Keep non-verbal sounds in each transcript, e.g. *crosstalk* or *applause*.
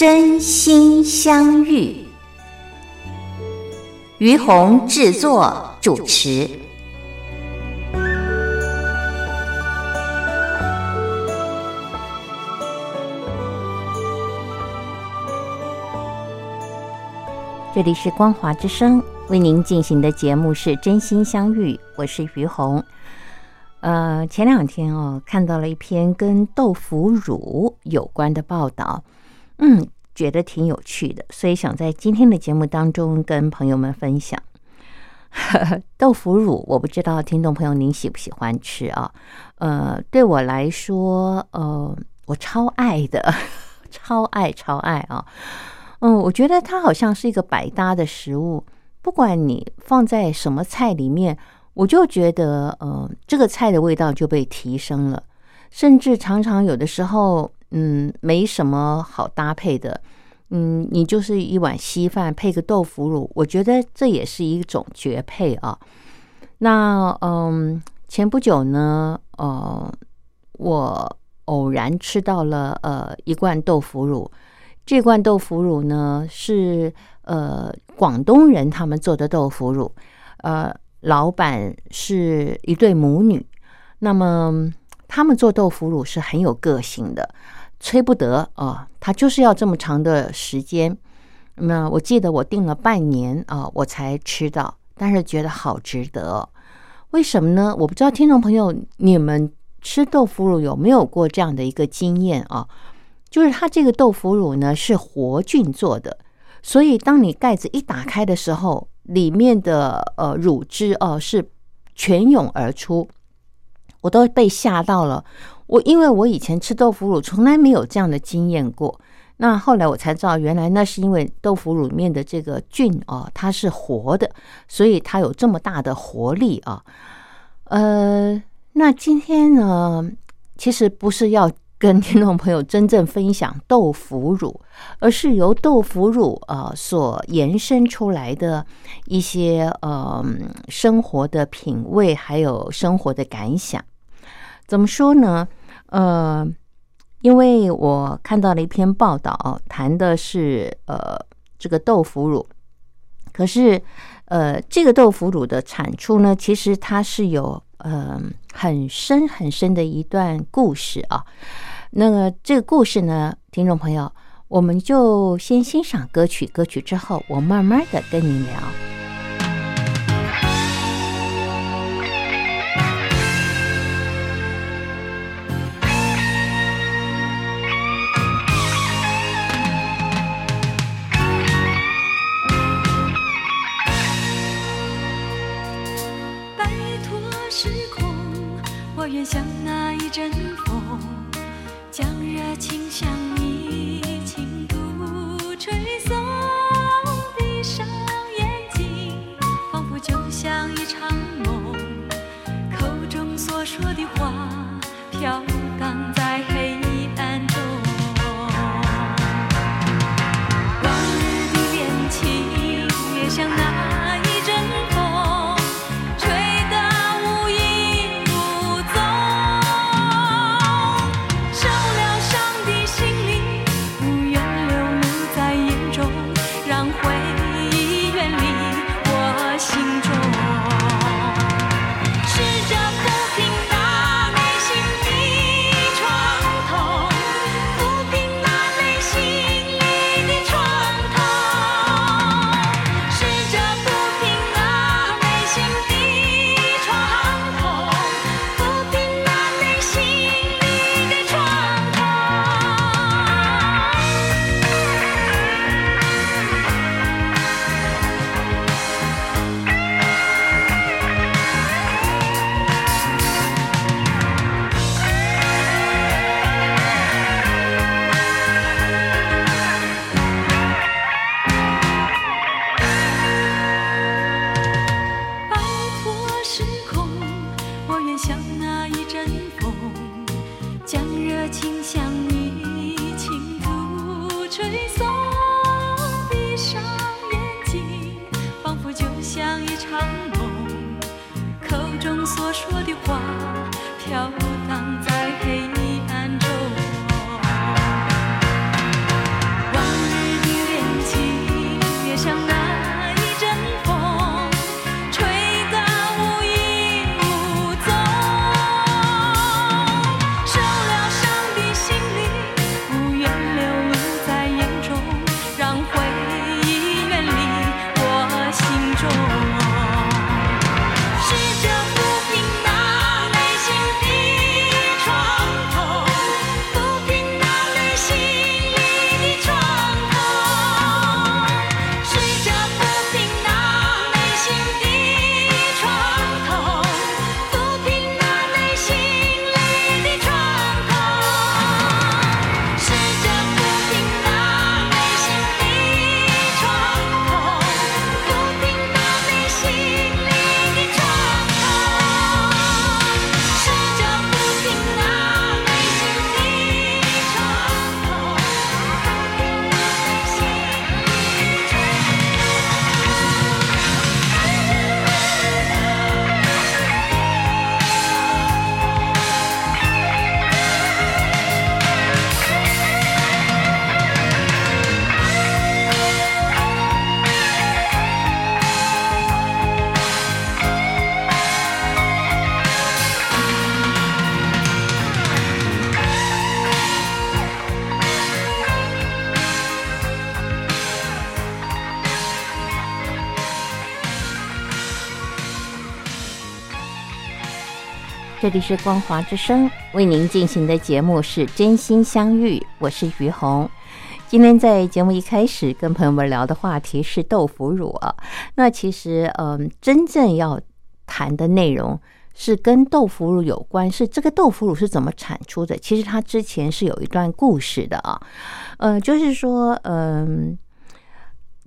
真心相遇，于红制作主持。这里是光华之声，为您进行的节目是《真心相遇》，我是于红。呃，前两天哦，看到了一篇跟豆腐乳有关的报道。嗯，觉得挺有趣的，所以想在今天的节目当中跟朋友们分享 *laughs* 豆腐乳。我不知道听众朋友您喜不喜欢吃啊？呃，对我来说，呃，我超爱的，*laughs* 超爱超爱啊！嗯，我觉得它好像是一个百搭的食物，不管你放在什么菜里面，我就觉得，呃，这个菜的味道就被提升了，甚至常常有的时候。嗯，没什么好搭配的。嗯，你就是一碗稀饭配个豆腐乳，我觉得这也是一种绝配啊。那嗯，前不久呢，呃，我偶然吃到了呃一罐豆腐乳。这罐豆腐乳呢是呃广东人他们做的豆腐乳，呃，老板是一对母女。那么他们做豆腐乳是很有个性的。催不得啊，他就是要这么长的时间。那我记得我订了半年啊，我才吃到，但是觉得好值得。为什么呢？我不知道听众朋友你们吃豆腐乳有没有过这样的一个经验啊？就是它这个豆腐乳呢是活菌做的，所以当你盖子一打开的时候，里面的呃乳汁哦是全涌而出，我都被吓到了。我因为我以前吃豆腐乳从来没有这样的经验过，那后来我才知道，原来那是因为豆腐乳里面的这个菌哦，它是活的，所以它有这么大的活力啊。呃，那今天呢，其实不是要跟听众朋友真正分享豆腐乳，而是由豆腐乳啊所延伸出来的一些呃生活的品味，还有生活的感想。怎么说呢？呃，因为我看到了一篇报道，谈的是呃这个豆腐乳，可是呃这个豆腐乳的产出呢，其实它是有呃很深很深的一段故事啊。那个这个故事呢，听众朋友，我们就先欣赏歌曲，歌曲之后我慢慢的跟您聊。像那一阵风，将热情向你轻度吹送。闭上眼睛，仿佛就像一场梦，口中所说的话飘这里是光华之声为您进行的节目是真心相遇，我是于红。今天在节目一开始跟朋友们聊的话题是豆腐乳啊，那其实嗯，真正要谈的内容是跟豆腐乳有关，是这个豆腐乳是怎么产出的。其实它之前是有一段故事的啊，呃，就是说嗯，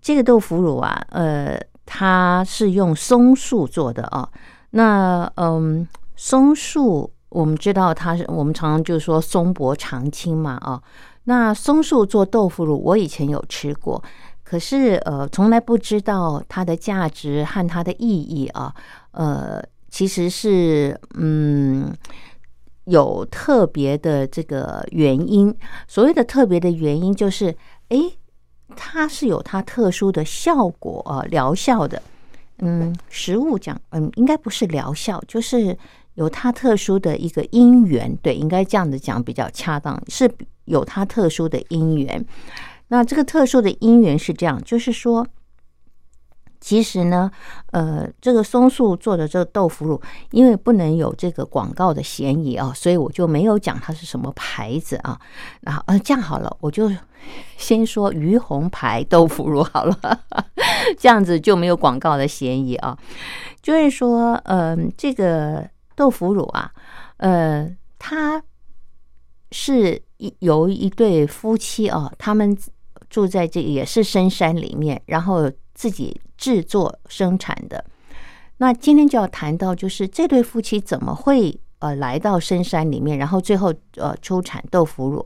这个豆腐乳啊，呃，它是用松树做的啊，那嗯。松树，我们知道它是我们常常就说松柏长青嘛，啊，那松树做豆腐乳，我以前有吃过，可是呃，从来不知道它的价值和它的意义啊，呃，其实是嗯有特别的这个原因。所谓的特别的原因，就是诶，它是有它特殊的效果啊，疗效的。嗯，食物讲，嗯，应该不是疗效，就是。有它特殊的一个因缘，对，应该这样子讲比较恰当，是有它特殊的因缘。那这个特殊的因缘是这样，就是说，其实呢，呃，这个松树做的这个豆腐乳，因为不能有这个广告的嫌疑啊，所以我就没有讲它是什么牌子啊。然后，呃，这样好了，我就先说于红牌豆腐乳好了，*laughs* 这样子就没有广告的嫌疑啊。就是说，嗯，这个。豆腐乳啊，呃，他是一由一对夫妻啊，他们住在这也是深山里面，然后自己制作生产的。那今天就要谈到，就是这对夫妻怎么会呃来到深山里面，然后最后呃出产豆腐乳。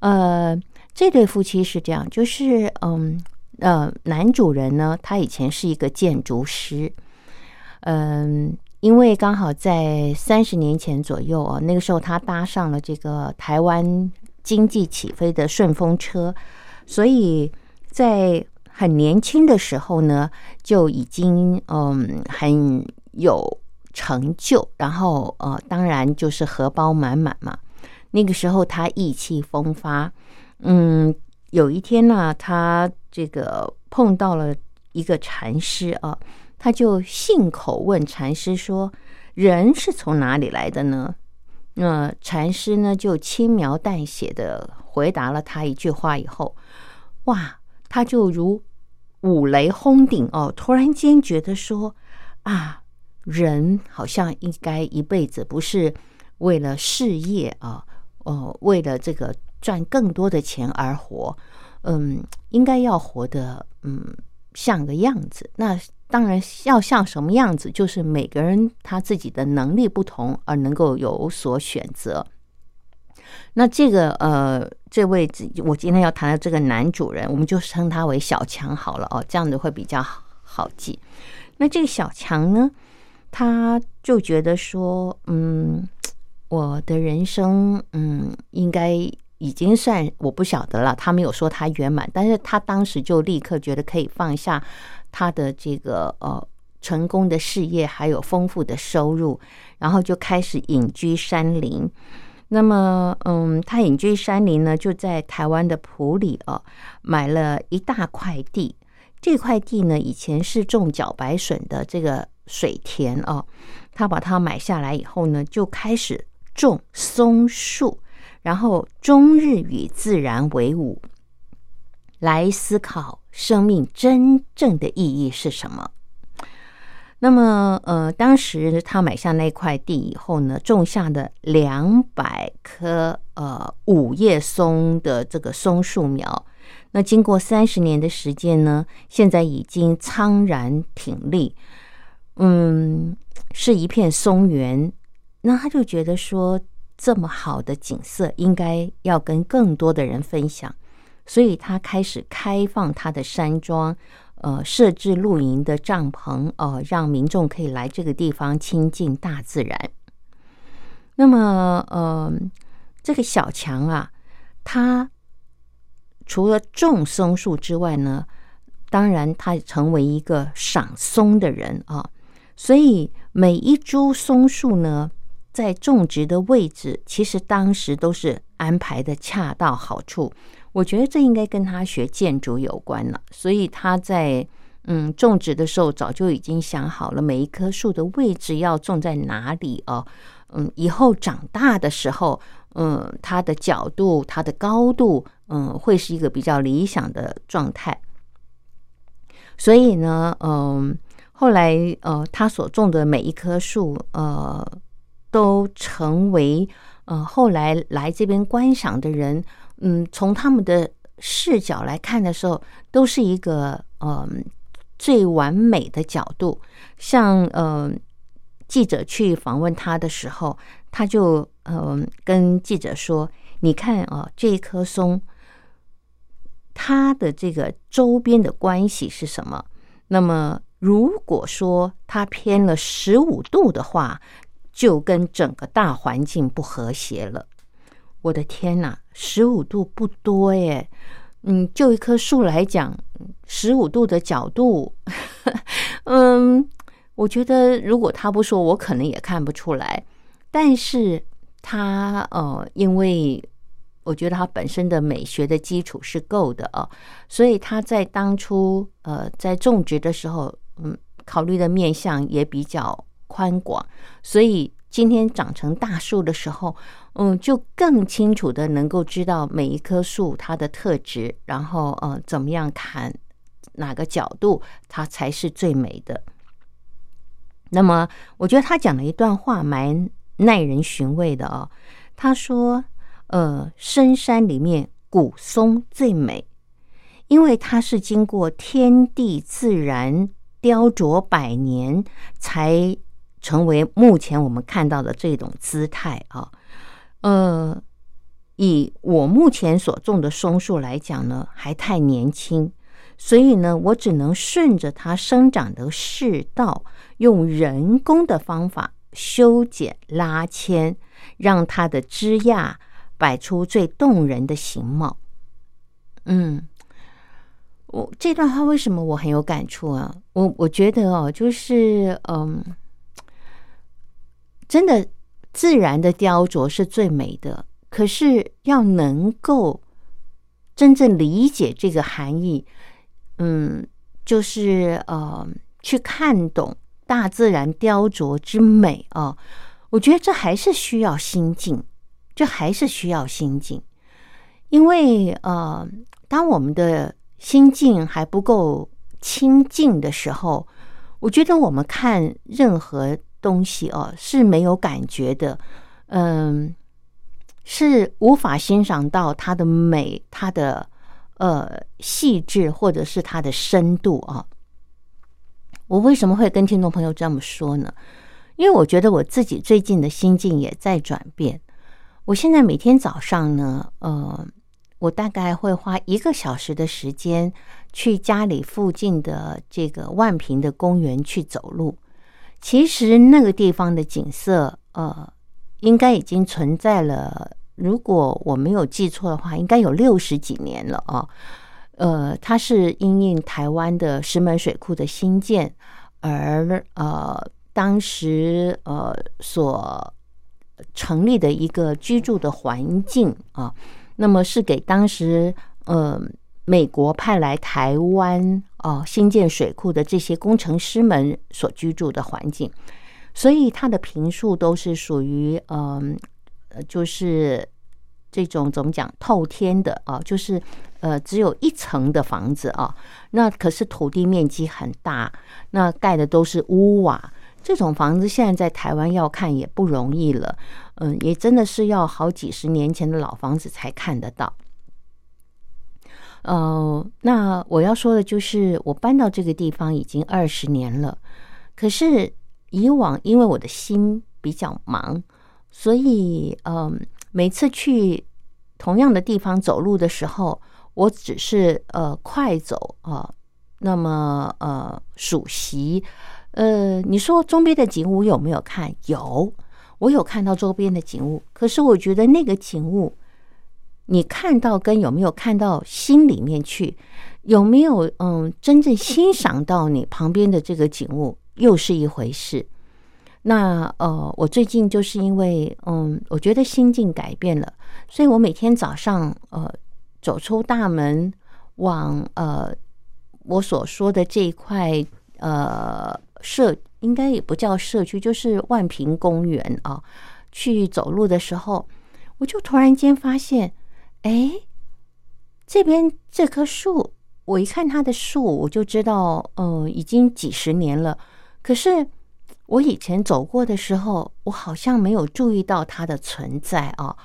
呃，这对夫妻是这样，就是嗯呃，男主人呢，他以前是一个建筑师，嗯。因为刚好在三十年前左右啊，那个时候他搭上了这个台湾经济起飞的顺风车，所以在很年轻的时候呢，就已经嗯很有成就，然后呃，当然就是荷包满满嘛。那个时候他意气风发，嗯，有一天呢，他这个碰到了一个禅师啊。他就信口问禅师说：“人是从哪里来的呢？”那禅师呢就轻描淡写的回答了他一句话以后，哇，他就如五雷轰顶哦！突然间觉得说啊，人好像应该一辈子不是为了事业啊，哦，为了这个赚更多的钱而活，嗯，应该要活得嗯像个样子。那。当然要像什么样子，就是每个人他自己的能力不同而能够有所选择。那这个呃，这位我今天要谈的这个男主人，我们就称他为小强好了哦，这样子会比较好记。那这个小强呢，他就觉得说，嗯，我的人生，嗯，应该已经算我不晓得了。他没有说他圆满，但是他当时就立刻觉得可以放下他的这个呃成功的事业，还有丰富的收入，然后就开始隐居山林。那么，嗯，他隐居山林呢，就在台湾的埔里哦，买了一大块地。这块地呢，以前是种茭白笋的这个水田哦，他把它买下来以后呢，就开始种松树，然后终日与自然为伍，来思考生命真正的意义是什么。那么，呃，当时他买下那块地以后呢，种下的两百棵呃五叶松的这个松树苗。那经过三十年的时间呢，现在已经苍然挺立，嗯，是一片松原。那他就觉得说，这么好的景色应该要跟更多的人分享，所以他开始开放他的山庄，呃，设置露营的帐篷，呃，让民众可以来这个地方亲近大自然。那么，呃，这个小强啊，他。除了种松树之外呢，当然他成为一个赏松的人啊，所以每一株松树呢，在种植的位置，其实当时都是安排的恰到好处。我觉得这应该跟他学建筑有关了。所以他在嗯种植的时候，早就已经想好了每一棵树的位置要种在哪里哦。嗯，以后长大的时候，嗯，它的角度、它的高度。嗯，会是一个比较理想的状态。所以呢，嗯，后来呃，他所种的每一棵树，呃，都成为呃后来来这边观赏的人，嗯，从他们的视角来看的时候，都是一个嗯最完美的角度。像呃记者去访问他的时候，他就嗯跟记者说：“你看啊，这一棵松。”它的这个周边的关系是什么？那么，如果说它偏了十五度的话，就跟整个大环境不和谐了。我的天哪，十五度不多耶！嗯，就一棵树来讲，十五度的角度，*laughs* 嗯，我觉得如果他不说，我可能也看不出来。但是他呃，因为。我觉得他本身的美学的基础是够的啊，所以他在当初呃在种植的时候，嗯，考虑的面向也比较宽广，所以今天长成大树的时候，嗯，就更清楚的能够知道每一棵树它的特质，然后呃怎么样砍哪个角度它才是最美的。那么我觉得他讲了一段话蛮耐人寻味的哦，他说。呃，深山里面古松最美，因为它是经过天地自然雕琢百年，才成为目前我们看到的这种姿态啊。呃，以我目前所种的松树来讲呢，还太年轻，所以呢，我只能顺着它生长的世道，用人工的方法修剪拉牵，让它的枝桠。摆出最动人的形貌。嗯，我这段话为什么我很有感触啊？我我觉得哦，就是嗯，真的自然的雕琢是最美的。可是要能够真正理解这个含义，嗯，就是呃，去看懂大自然雕琢之美啊。我觉得这还是需要心境。这还是需要心境，因为呃，当我们的心境还不够清净的时候，我觉得我们看任何东西哦是没有感觉的，嗯，是无法欣赏到它的美、它的呃细致或者是它的深度啊。我为什么会跟听众朋友这么说呢？因为我觉得我自己最近的心境也在转变。我现在每天早上呢，呃，我大概会花一个小时的时间去家里附近的这个万平的公园去走路。其实那个地方的景色，呃，应该已经存在了。如果我没有记错的话，应该有六十几年了啊。呃，它是因应台湾的石门水库的新建，而呃，当时呃所成立的一个居住的环境啊，那么是给当时呃美国派来台湾哦新建水库的这些工程师们所居住的环境，所以它的平数都是属于嗯就是这种怎么讲透天的啊，就是呃只有一层的房子啊，那可是土地面积很大，那盖的都是屋瓦。这种房子现在在台湾要看也不容易了，嗯，也真的是要好几十年前的老房子才看得到。呃，那我要说的就是，我搬到这个地方已经二十年了，可是以往因为我的心比较忙，所以嗯，每次去同样的地方走路的时候，我只是呃快走啊，那么呃数席。呃，你说周边的景物有没有看？有，我有看到周边的景物。可是我觉得那个景物，你看到跟有没有看到心里面去，有没有嗯真正欣赏到你旁边的这个景物，又是一回事。那呃，我最近就是因为嗯，我觉得心境改变了，所以我每天早上呃走出大门，往呃我所说的这一块呃。社应该也不叫社区，就是万平公园啊。去走路的时候，我就突然间发现，哎，这边这棵树，我一看它的树，我就知道，呃，已经几十年了。可是我以前走过的时候，我好像没有注意到它的存在啊。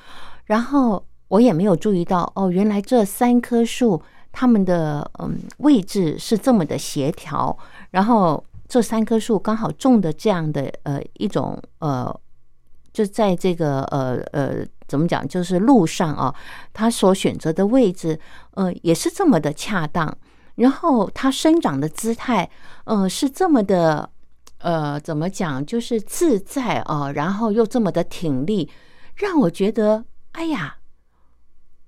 然后我也没有注意到，哦，原来这三棵树它们的嗯位置是这么的协调，然后。这三棵树刚好种的这样的呃一种呃，就在这个呃呃怎么讲，就是路上啊，它所选择的位置呃也是这么的恰当，然后它生长的姿态呃是这么的呃怎么讲，就是自在啊，然后又这么的挺立，让我觉得哎呀，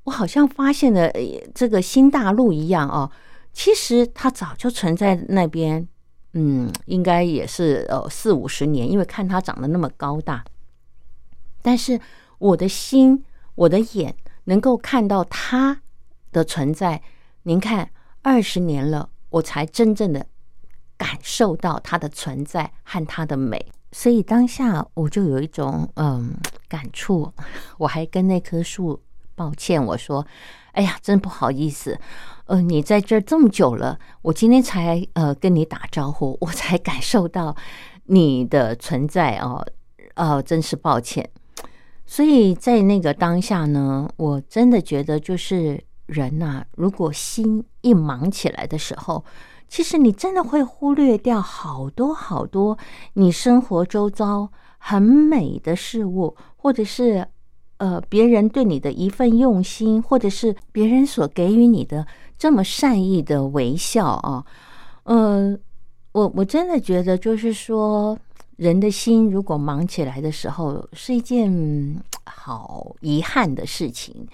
我好像发现了这个新大陆一样哦，其实它早就存在那边。嗯，应该也是呃四五十年，因为看它长得那么高大。但是我的心，我的眼能够看到它的存在。您看，二十年了，我才真正的感受到它的存在和它的美。所以当下我就有一种嗯感触，我还跟那棵树抱歉，我说：“哎呀，真不好意思。”呃，你在这儿这么久了，我今天才呃跟你打招呼，我才感受到你的存在哦，呃，真是抱歉。所以在那个当下呢，我真的觉得就是人呐，如果心一忙起来的时候，其实你真的会忽略掉好多好多你生活周遭很美的事物，或者是呃别人对你的一份用心，或者是别人所给予你的。这么善意的微笑啊，嗯，我我真的觉得，就是说，人的心如果忙起来的时候，是一件好遗憾的事情。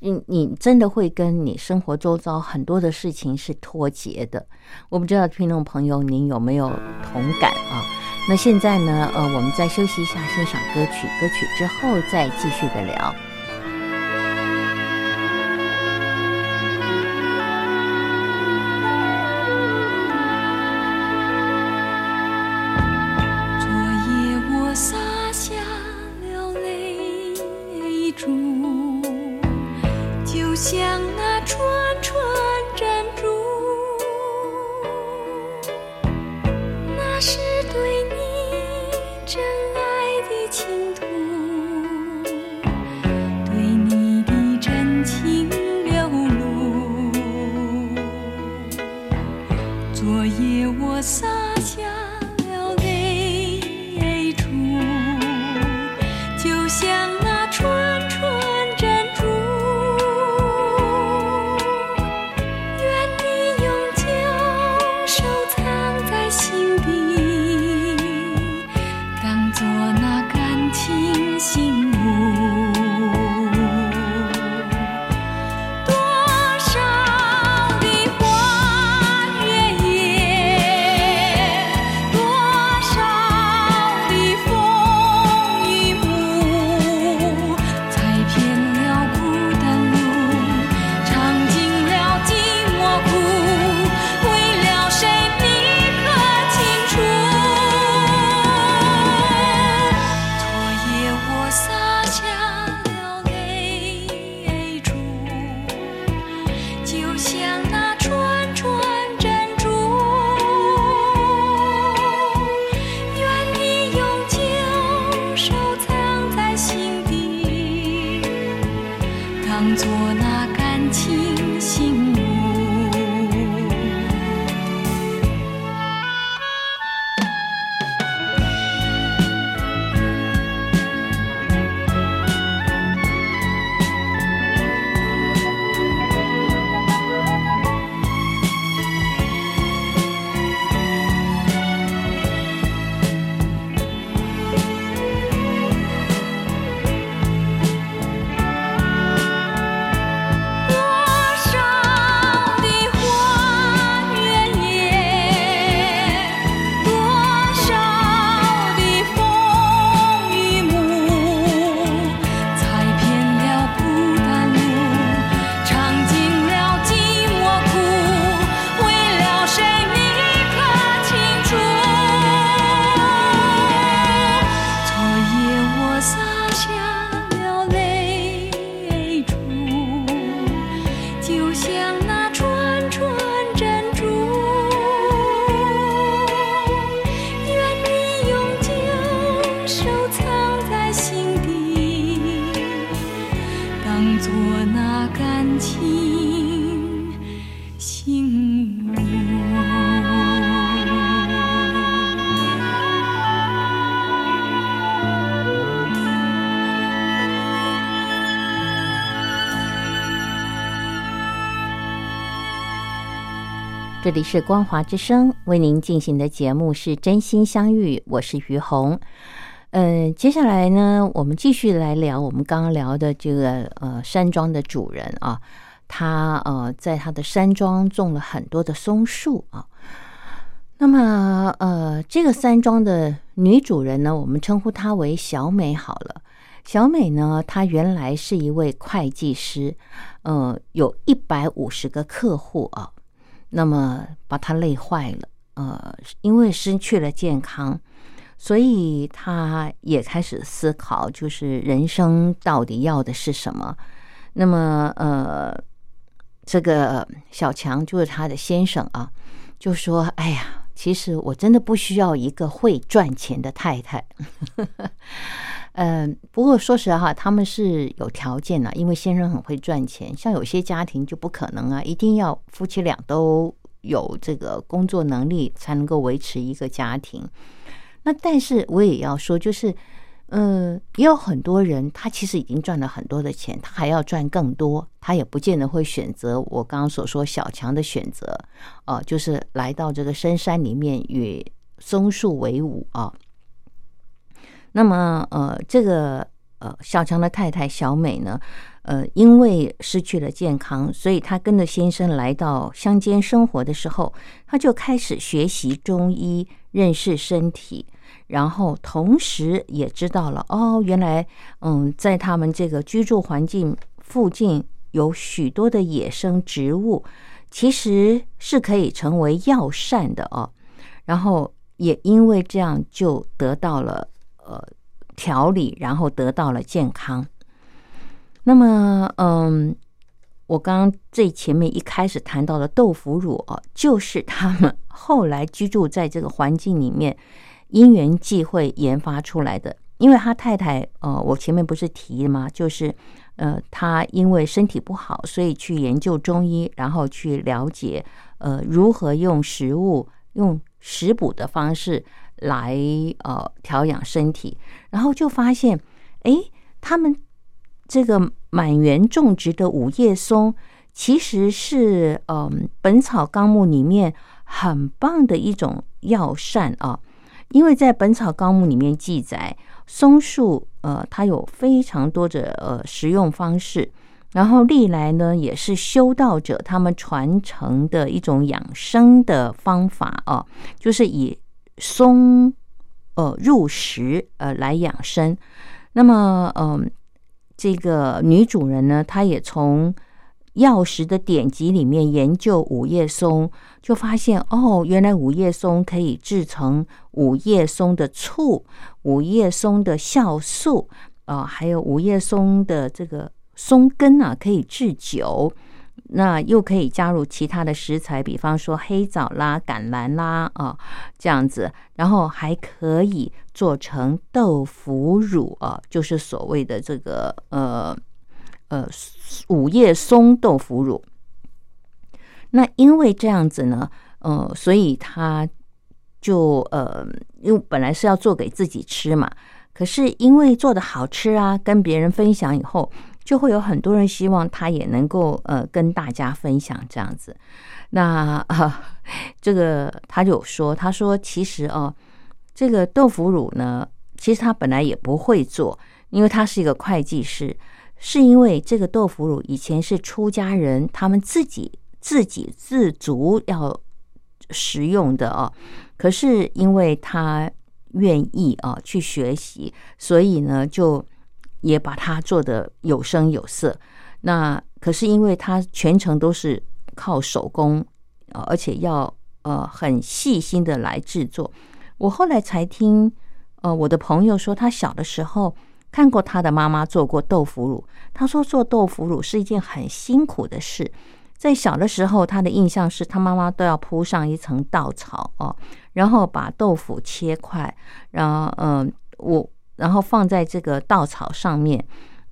你你真的会跟你生活周遭很多的事情是脱节的。我不知道听众朋友您有没有同感啊？那现在呢，呃，我们再休息一下，欣赏歌曲，歌曲之后再继续的聊。这里是光华之声为您进行的节目是真心相遇，我是于红。嗯，接下来呢，我们继续来聊我们刚刚聊的这个呃山庄的主人啊，他呃在他的山庄种了很多的松树啊。那么呃，这个山庄的女主人呢，我们称呼她为小美好了。小美呢，她原来是一位会计师，呃，有一百五十个客户啊。那么把他累坏了，呃，因为失去了健康，所以他也开始思考，就是人生到底要的是什么。那么，呃，这个小强就是他的先生啊，就说：“哎呀，其实我真的不需要一个会赚钱的太太。”嗯，不过说实话，他们是有条件的，因为先生很会赚钱。像有些家庭就不可能啊，一定要夫妻俩都有这个工作能力，才能够维持一个家庭。那但是我也要说，就是，嗯，也有很多人，他其实已经赚了很多的钱，他还要赚更多，他也不见得会选择我刚刚所说小强的选择，呃，就是来到这个深山里面与松树为伍啊。那么，呃，这个呃，小强的太太小美呢，呃，因为失去了健康，所以她跟着先生来到乡间生活的时候，她就开始学习中医，认识身体，然后同时也知道了，哦，原来，嗯，在他们这个居住环境附近有许多的野生植物，其实是可以成为药膳的哦。然后也因为这样，就得到了。呃，调理，然后得到了健康。那么，嗯，我刚刚最前面一开始谈到的豆腐乳哦，就是他们后来居住在这个环境里面，因缘际会研发出来的。因为他太太，呃，我前面不是提了吗？就是呃，他因为身体不好，所以去研究中医，然后去了解呃如何用食物用食补的方式。来呃调养身体，然后就发现，哎，他们这个满园种植的五叶松，其实是嗯《本草纲目》里面很棒的一种药膳啊。因为在《本草纲目》里面记载，松树呃，它有非常多的呃食用方式，然后历来呢也是修道者他们传承的一种养生的方法啊，就是以松呃入食呃来养生。那么嗯，这个女主人呢，她也从药食的典籍里面研究五叶松，就发现哦，原来五叶松可以制成五叶松的醋、五叶松的酵素啊，还有五叶松的这个松根啊，可以制酒。那又可以加入其他的食材，比方说黑枣啦、橄榄啦啊，这样子，然后还可以做成豆腐乳啊，就是所谓的这个呃。呃，五叶松豆腐乳。那因为这样子呢，呃，所以他就呃，因为本来是要做给自己吃嘛，可是因为做的好吃啊，跟别人分享以后，就会有很多人希望他也能够呃跟大家分享这样子。那啊，这个他就说，他说其实哦，这个豆腐乳呢，其实他本来也不会做，因为他是一个会计师。是因为这个豆腐乳以前是出家人他们自己自给自足要食用的哦，可是因为他愿意啊去学习，所以呢就也把它做的有声有色。那可是因为它全程都是靠手工，而且要呃很细心的来制作。我后来才听呃我的朋友说，他小的时候。看过他的妈妈做过豆腐乳，他说做豆腐乳是一件很辛苦的事。在小的时候，他的印象是他妈妈都要铺上一层稻草哦，然后把豆腐切块，然后嗯，我然后放在这个稻草上面，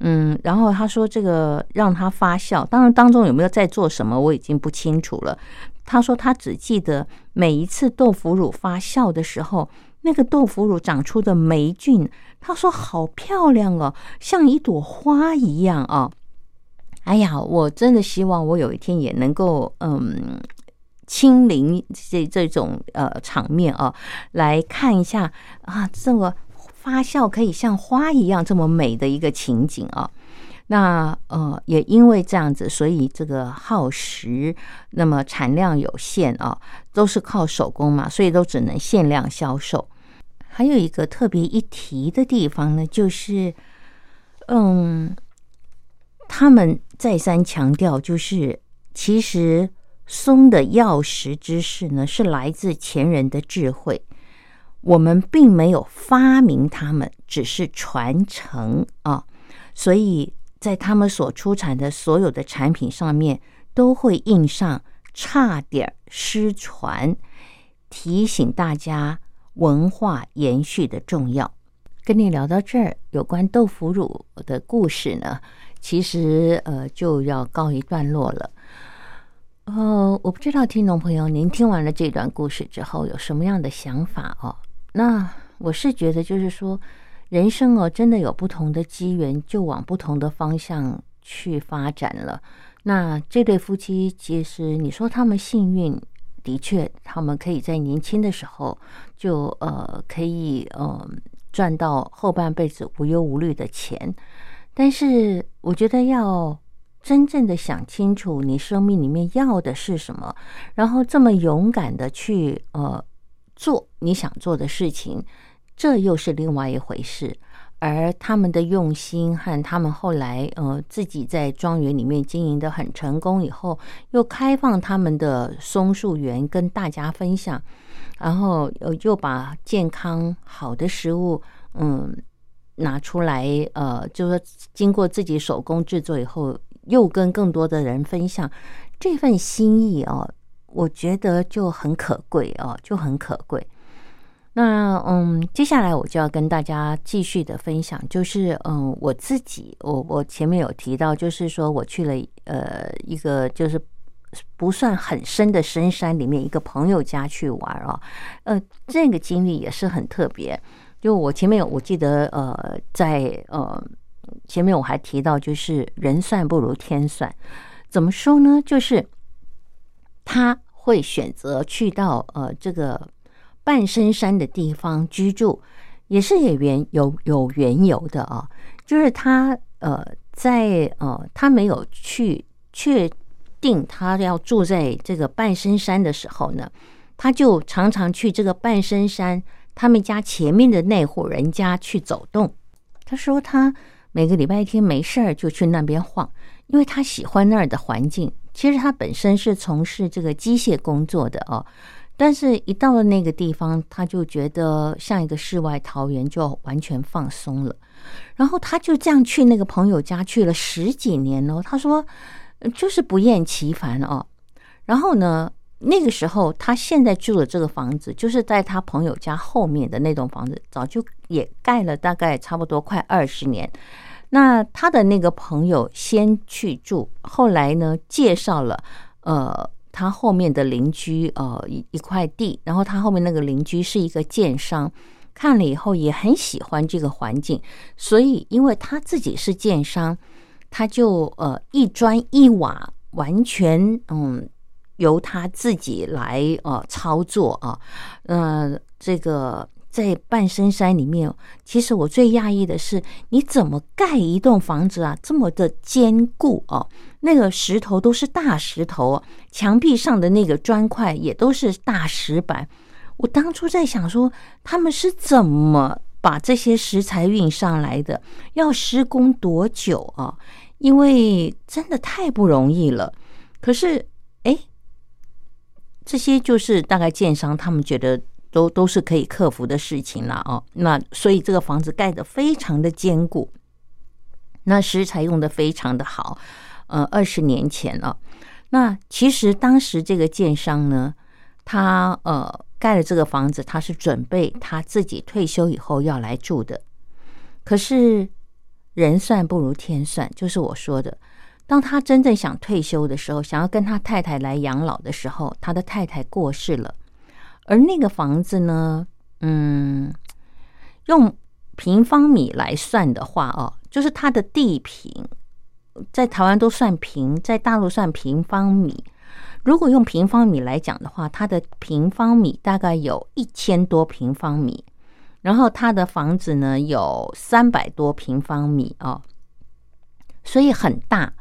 嗯，然后他说这个让它发酵，当然当中有没有在做什么我已经不清楚了。他说他只记得每一次豆腐乳发酵的时候。那个豆腐乳长出的霉菌，他说好漂亮哦，像一朵花一样啊！哎呀，我真的希望我有一天也能够嗯亲临这这种呃场面啊，来看一下啊，这么发酵可以像花一样这么美的一个情景啊！那呃，也因为这样子，所以这个耗时，那么产量有限啊，都是靠手工嘛，所以都只能限量销售。还有一个特别一提的地方呢，就是，嗯，他们再三强调，就是其实松的药食知识呢，是来自前人的智慧，我们并没有发明它们，只是传承啊，所以在他们所出产的所有的产品上面，都会印上“差点失传”，提醒大家。文化延续的重要，跟你聊到这儿，有关豆腐乳的故事呢，其实呃就要告一段落了。呃，我不知道听众朋友您听完了这段故事之后有什么样的想法哦？那我是觉得就是说，人生哦，真的有不同的机缘，就往不同的方向去发展了。那这对夫妻其实你说他们幸运。的确，他们可以在年轻的时候就呃可以呃赚到后半辈子无忧无虑的钱，但是我觉得要真正的想清楚你生命里面要的是什么，然后这么勇敢的去呃做你想做的事情，这又是另外一回事。而他们的用心和他们后来呃自己在庄园里面经营的很成功以后，又开放他们的松树园跟大家分享，然后又又把健康好的食物嗯拿出来呃，就是经过自己手工制作以后，又跟更多的人分享这份心意哦，我觉得就很可贵哦，就很可贵。那嗯，接下来我就要跟大家继续的分享，就是嗯，我自己，我我前面有提到，就是说我去了呃一个就是不算很深的深山里面一个朋友家去玩啊，呃，这个经历也是很特别。就我前面我记得呃在呃前面我还提到，就是人算不如天算，怎么说呢？就是他会选择去到呃这个。半深山的地方居住，也是有缘有有缘由的啊。就是他呃，在呃，他没有去确定他要住在这个半深山的时候呢，他就常常去这个半深山他们家前面的那户人家去走动。他说他每个礼拜天没事儿就去那边晃，因为他喜欢那儿的环境。其实他本身是从事这个机械工作的哦，但是一到了那个地方，他就觉得像一个世外桃源，就完全放松了。然后他就这样去那个朋友家去了十几年哦，他说就是不厌其烦哦。然后呢，那个时候他现在住的这个房子，就是在他朋友家后面的那栋房子，早就也盖了，大概差不多快二十年。那他的那个朋友先去住，后来呢介绍了呃他后面的邻居呃一一块地，然后他后面那个邻居是一个建商，看了以后也很喜欢这个环境，所以因为他自己是建商，他就呃一砖一瓦完全嗯由他自己来呃操作啊，呃这个。在半深山里面，其实我最讶异的是，你怎么盖一栋房子啊，这么的坚固哦？那个石头都是大石头，墙壁上的那个砖块也都是大石板。我当初在想说，他们是怎么把这些石材运上来的？要施工多久啊？因为真的太不容易了。可是，哎，这些就是大概建商他们觉得。都都是可以克服的事情了哦。那所以这个房子盖的非常的坚固，那石材用的非常的好。呃，二十年前了，那其实当时这个建商呢，他呃盖了这个房子，他是准备他自己退休以后要来住的。可是人算不如天算，就是我说的，当他真正想退休的时候，想要跟他太太来养老的时候，他的太太过世了。而那个房子呢，嗯，用平方米来算的话哦，就是它的地平，在台湾都算平，在大陆算平方米。如果用平方米来讲的话，它的平方米大概有一千多平方米，然后它的房子呢有三百多平方米哦，所以很大。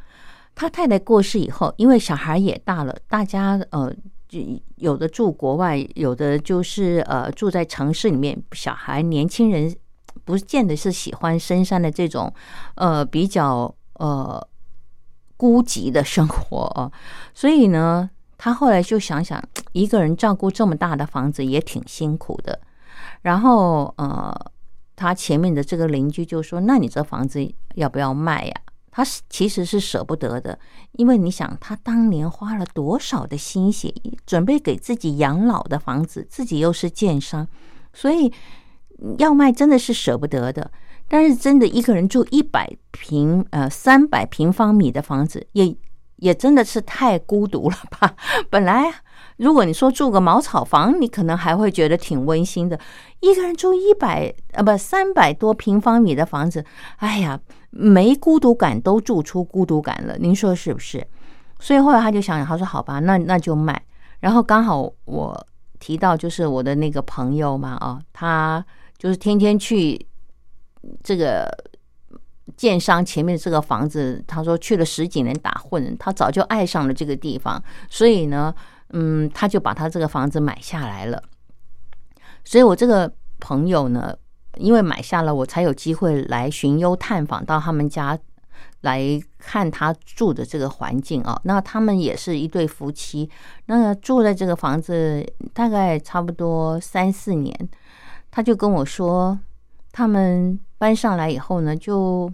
他太太过世以后，因为小孩也大了，大家呃。就有的住国外，有的就是呃住在城市里面。小孩、年轻人不见得是喜欢深山的这种呃比较呃孤寂的生活哦。所以呢，他后来就想想，一个人照顾这么大的房子也挺辛苦的。然后呃，他前面的这个邻居就说：“那你这房子要不要卖呀？”他是其实是舍不得的，因为你想，他当年花了多少的心血，准备给自己养老的房子，自己又是建商，所以要卖真的是舍不得的。但是真的一个人住一百平呃三百平方米的房子，也也真的是太孤独了吧？*laughs* 本来如果你说住个茅草房，你可能还会觉得挺温馨的。一个人住一百呃不三百多平方米的房子，哎呀。没孤独感都住出孤独感了，您说是不是？所以后来他就想，他说：“好吧，那那就卖。”然后刚好我提到就是我的那个朋友嘛，啊，他就是天天去这个建商前面这个房子，他说去了十几年打混，他早就爱上了这个地方，所以呢，嗯，他就把他这个房子买下来了。所以我这个朋友呢。因为买下了，我才有机会来寻幽探访，到他们家来看他住的这个环境啊。那他们也是一对夫妻，那住在这个房子大概差不多三四年。他就跟我说，他们搬上来以后呢，就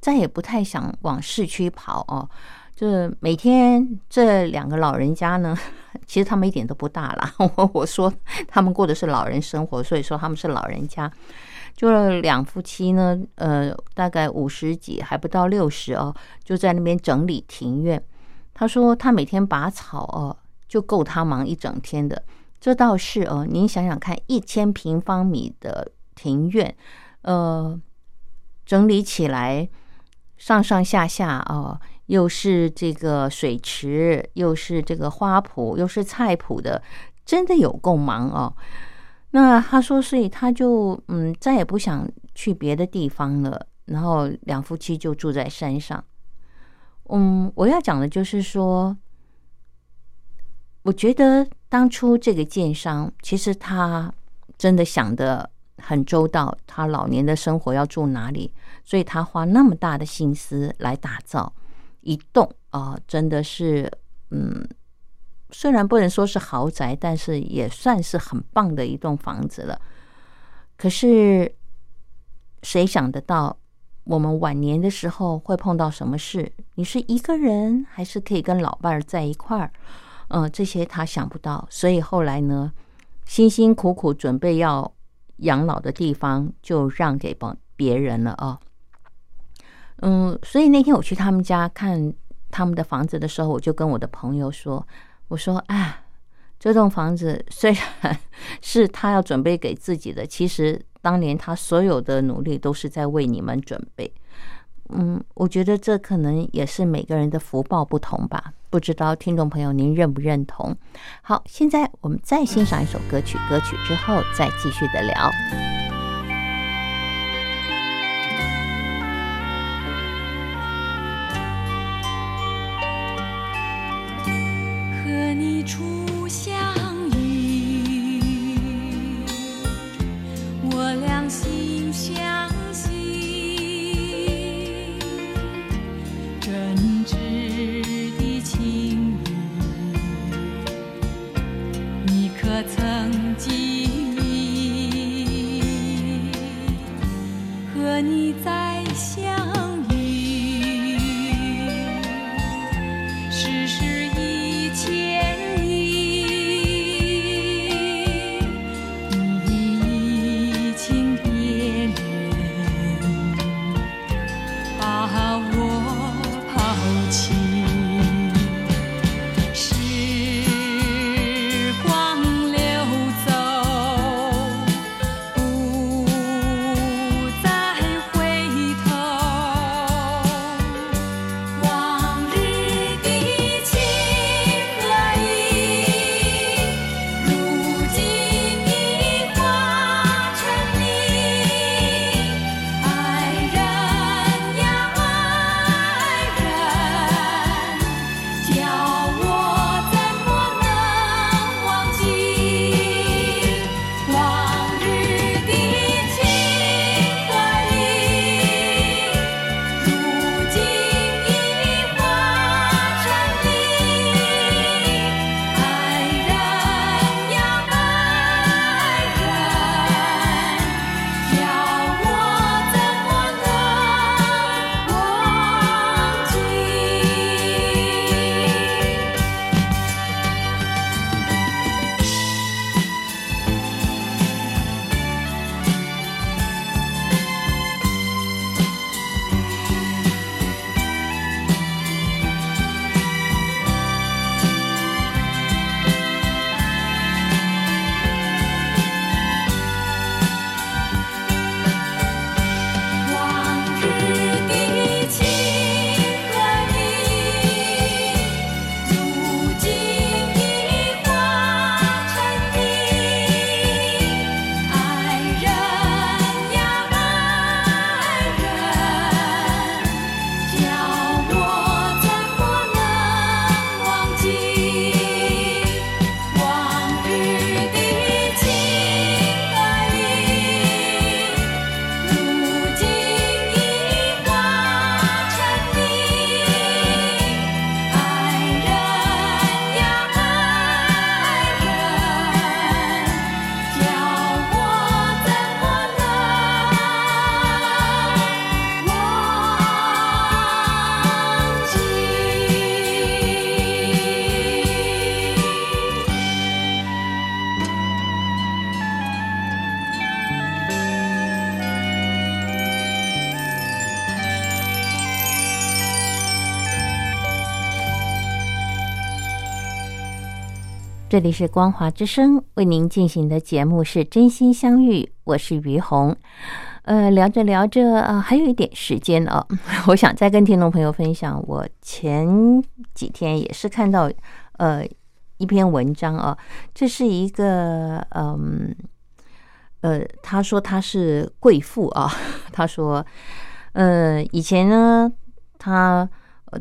再也不太想往市区跑哦。就每天这两个老人家呢，*laughs* 其实他们一点都不大了。我 *laughs* 我说他们过的是老人生活，所以说他们是老人家。就是两夫妻呢，呃，大概五十几还不到六十哦，就在那边整理庭院。他说他每天拔草哦，就够他忙一整天的。这倒是哦，您想想看，一千平方米的庭院，呃，整理起来上上下下哦，又是这个水池，又是这个花圃，又是菜圃的，真的有够忙哦。那他说，所以他就嗯再也不想去别的地方了，然后两夫妻就住在山上。嗯，我要讲的就是说，我觉得当初这个建商其实他真的想的很周到，他老年的生活要住哪里，所以他花那么大的心思来打造一栋啊，真的是嗯。虽然不能说是豪宅，但是也算是很棒的一栋房子了。可是，谁想得到我们晚年的时候会碰到什么事？你是一个人，还是可以跟老伴儿在一块儿？嗯，这些他想不到。所以后来呢，辛辛苦苦准备要养老的地方，就让给帮别人了啊。嗯，所以那天我去他们家看他们的房子的时候，我就跟我的朋友说。我说：“哎，这栋房子虽然是他要准备给自己的，其实当年他所有的努力都是在为你们准备。嗯，我觉得这可能也是每个人的福报不同吧。不知道听众朋友您认不认同？好，现在我们再欣赏一首歌曲，歌曲之后再继续的聊。”这里是光华之声为您进行的节目是真心相遇，我是于红。呃，聊着聊着啊，还有一点时间哦，*laughs* 我想再跟听众朋友分享，我前几天也是看到呃一篇文章啊，这是一个嗯呃，他说他是贵妇啊，*laughs* 他说，呃，以前呢，他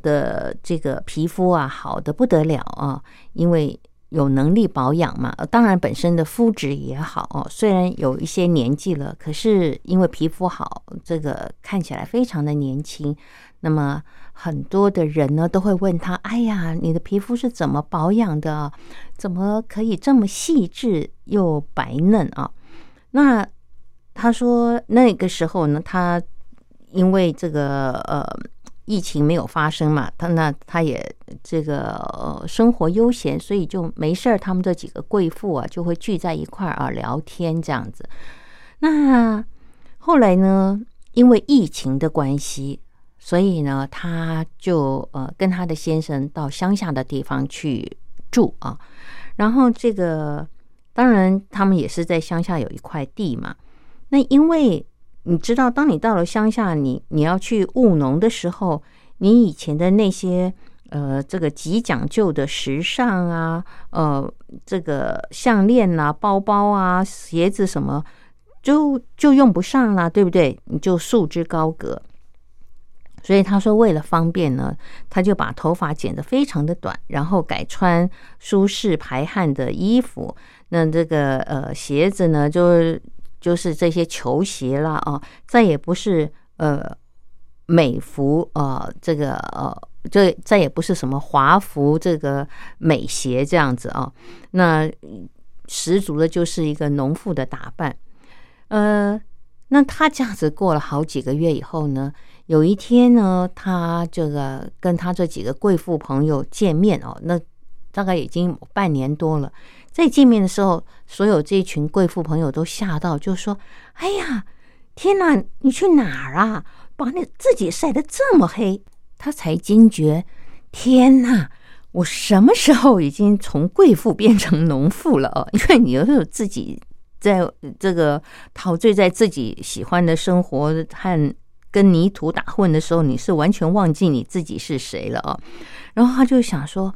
的这个皮肤啊好的不得了啊，因为有能力保养嘛，当然本身的肤质也好哦，虽然有一些年纪了，可是因为皮肤好，这个看起来非常的年轻。那么很多的人呢都会问他：“哎呀，你的皮肤是怎么保养的？怎么可以这么细致又白嫩啊？”那他说那个时候呢，他因为这个呃疫情没有发生嘛，他那他也这个生活悠闲，所以就没事儿，他们这几个贵妇啊就会聚在一块儿啊聊天这样子。那后来呢，因为疫情的关系。所以呢，他就呃跟他的先生到乡下的地方去住啊，然后这个当然他们也是在乡下有一块地嘛。那因为你知道，当你到了乡下，你你要去务农的时候，你以前的那些呃这个极讲究的时尚啊，呃这个项链啊、包包啊、鞋子什么，就就用不上了，对不对？你就束之高阁。所以他说，为了方便呢，他就把头发剪得非常的短，然后改穿舒适排汗的衣服。那这个呃鞋子呢，就就是这些球鞋啦啊，再也不是呃美服呃这个呃，这再也不是什么华服这个美鞋这样子啊。那十足的就是一个农妇的打扮。呃，那他这样子过了好几个月以后呢？有一天呢，他这个跟他这几个贵妇朋友见面哦，那大概已经半年多了。在见面的时候，所有这一群贵妇朋友都吓到，就说：“哎呀，天哪，你去哪儿啊？把你自己晒得这么黑！”他才惊觉：“天哪，我什么时候已经从贵妇变成农妇了哦？因为你有时候自己在这个陶醉在自己喜欢的生活和。”跟泥土打混的时候，你是完全忘记你自己是谁了啊？然后他就想说：“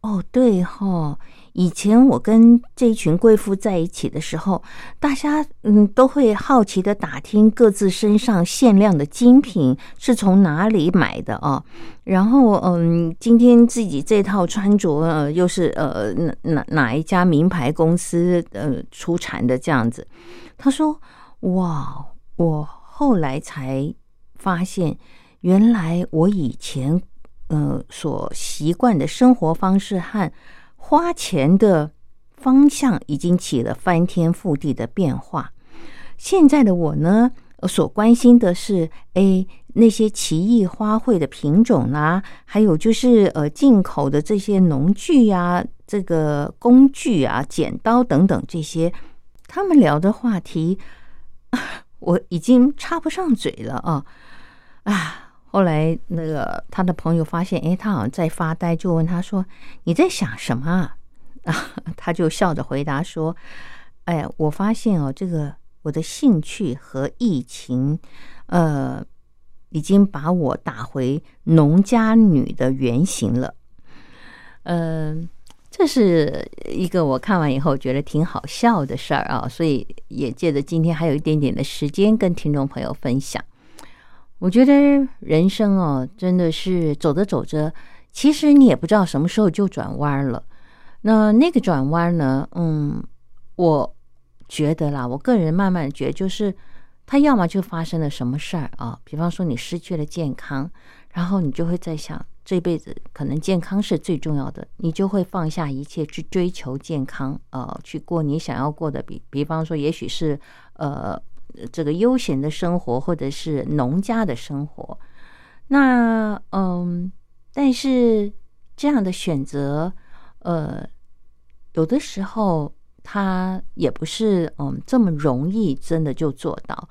哦，对哈，以前我跟这一群贵妇在一起的时候，大家嗯都会好奇的打听各自身上限量的精品是从哪里买的啊？然后嗯，今天自己这套穿着呃又是呃哪哪哪一家名牌公司呃出产的这样子？”他说：“哇，我后来才。”发现原来我以前呃所习惯的生活方式和花钱的方向已经起了翻天覆地的变化。现在的我呢，所关心的是诶那些奇异花卉的品种啦，还有就是呃进口的这些农具呀、这个工具啊、剪刀等等这些。他们聊的话题，我已经插不上嘴了啊。啊！后来那个他的朋友发现，哎，他好像在发呆，就问他说：“你在想什么啊？”，*laughs* 他就笑着回答说：“哎，我发现哦，这个我的兴趣和疫情，呃，已经把我打回农家女的原型了。”嗯，这是一个我看完以后觉得挺好笑的事儿啊，所以也借着今天还有一点点的时间，跟听众朋友分享。我觉得人生哦，真的是走着走着，其实你也不知道什么时候就转弯了。那那个转弯呢？嗯，我觉得啦，我个人慢慢觉得，就是他要么就发生了什么事儿啊，比方说你失去了健康，然后你就会在想，这辈子可能健康是最重要的，你就会放下一切去追求健康，呃，去过你想要过的。比比方说，也许是呃。这个悠闲的生活，或者是农家的生活，那嗯，但是这样的选择，呃，有的时候它也不是嗯这么容易，真的就做到。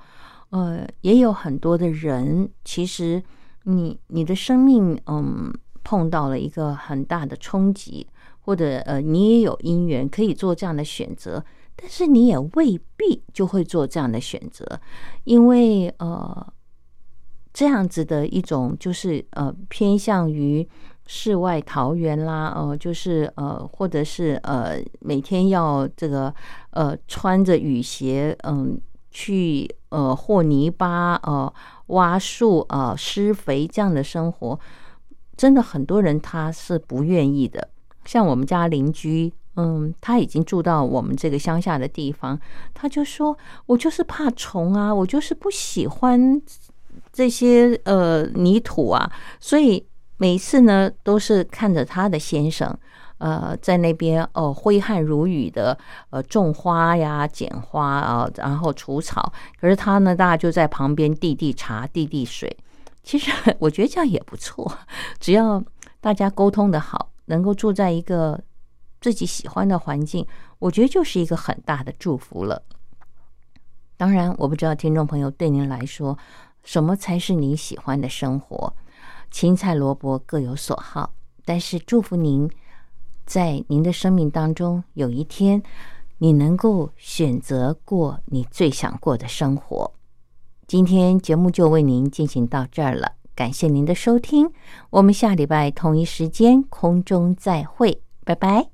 呃，也有很多的人，其实你你的生命嗯碰到了一个很大的冲击，或者呃你也有因缘可以做这样的选择。但是你也未必就会做这样的选择，因为呃，这样子的一种就是呃偏向于世外桃源啦，呃，就是呃，或者是呃，每天要这个呃，穿着雨鞋，嗯，去呃和泥巴，呃，挖树，呃，施肥这样的生活，真的很多人他是不愿意的。像我们家邻居，嗯，他已经住到我们这个乡下的地方，他就说：“我就是怕虫啊，我就是不喜欢这些呃泥土啊，所以。”每次呢，都是看着他的先生，呃，在那边哦，挥汗如雨的，呃，种花呀、剪花啊，然后除草。可是他呢，大家就在旁边递递茶、递递水。其实我觉得这样也不错，只要大家沟通的好，能够住在一个自己喜欢的环境，我觉得就是一个很大的祝福了。当然，我不知道听众朋友对您来说，什么才是你喜欢的生活？青菜萝卜各有所好，但是祝福您，在您的生命当中，有一天你能够选择过你最想过的生活。今天节目就为您进行到这儿了，感谢您的收听，我们下礼拜同一时间空中再会，拜拜。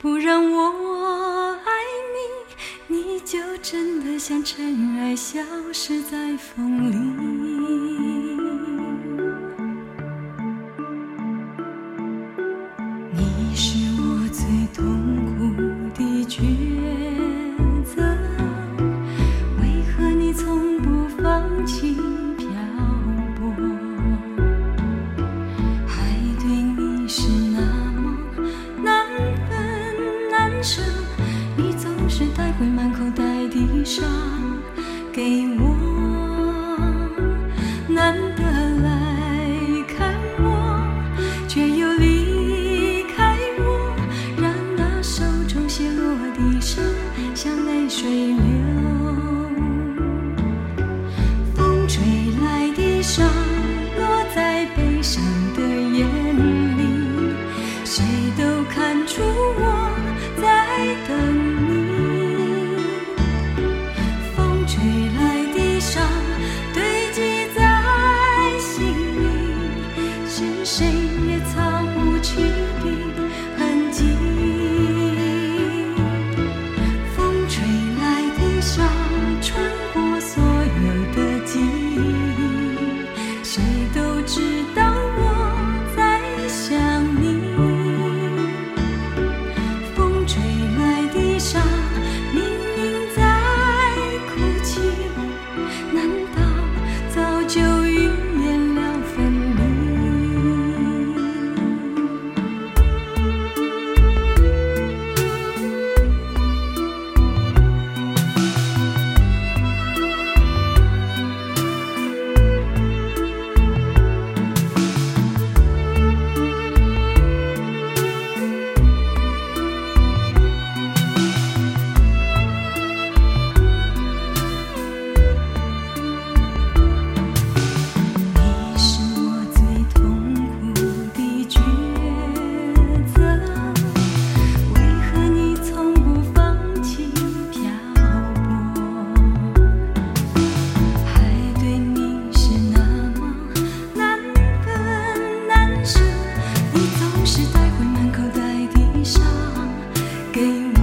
不让我爱你你就真的像尘埃消失在风里。你是我最痛苦的抉择为何你从不放弃上给我，难得来看我，却又离开我，让那手中泻落的沙像泪水流，风吹来的沙。game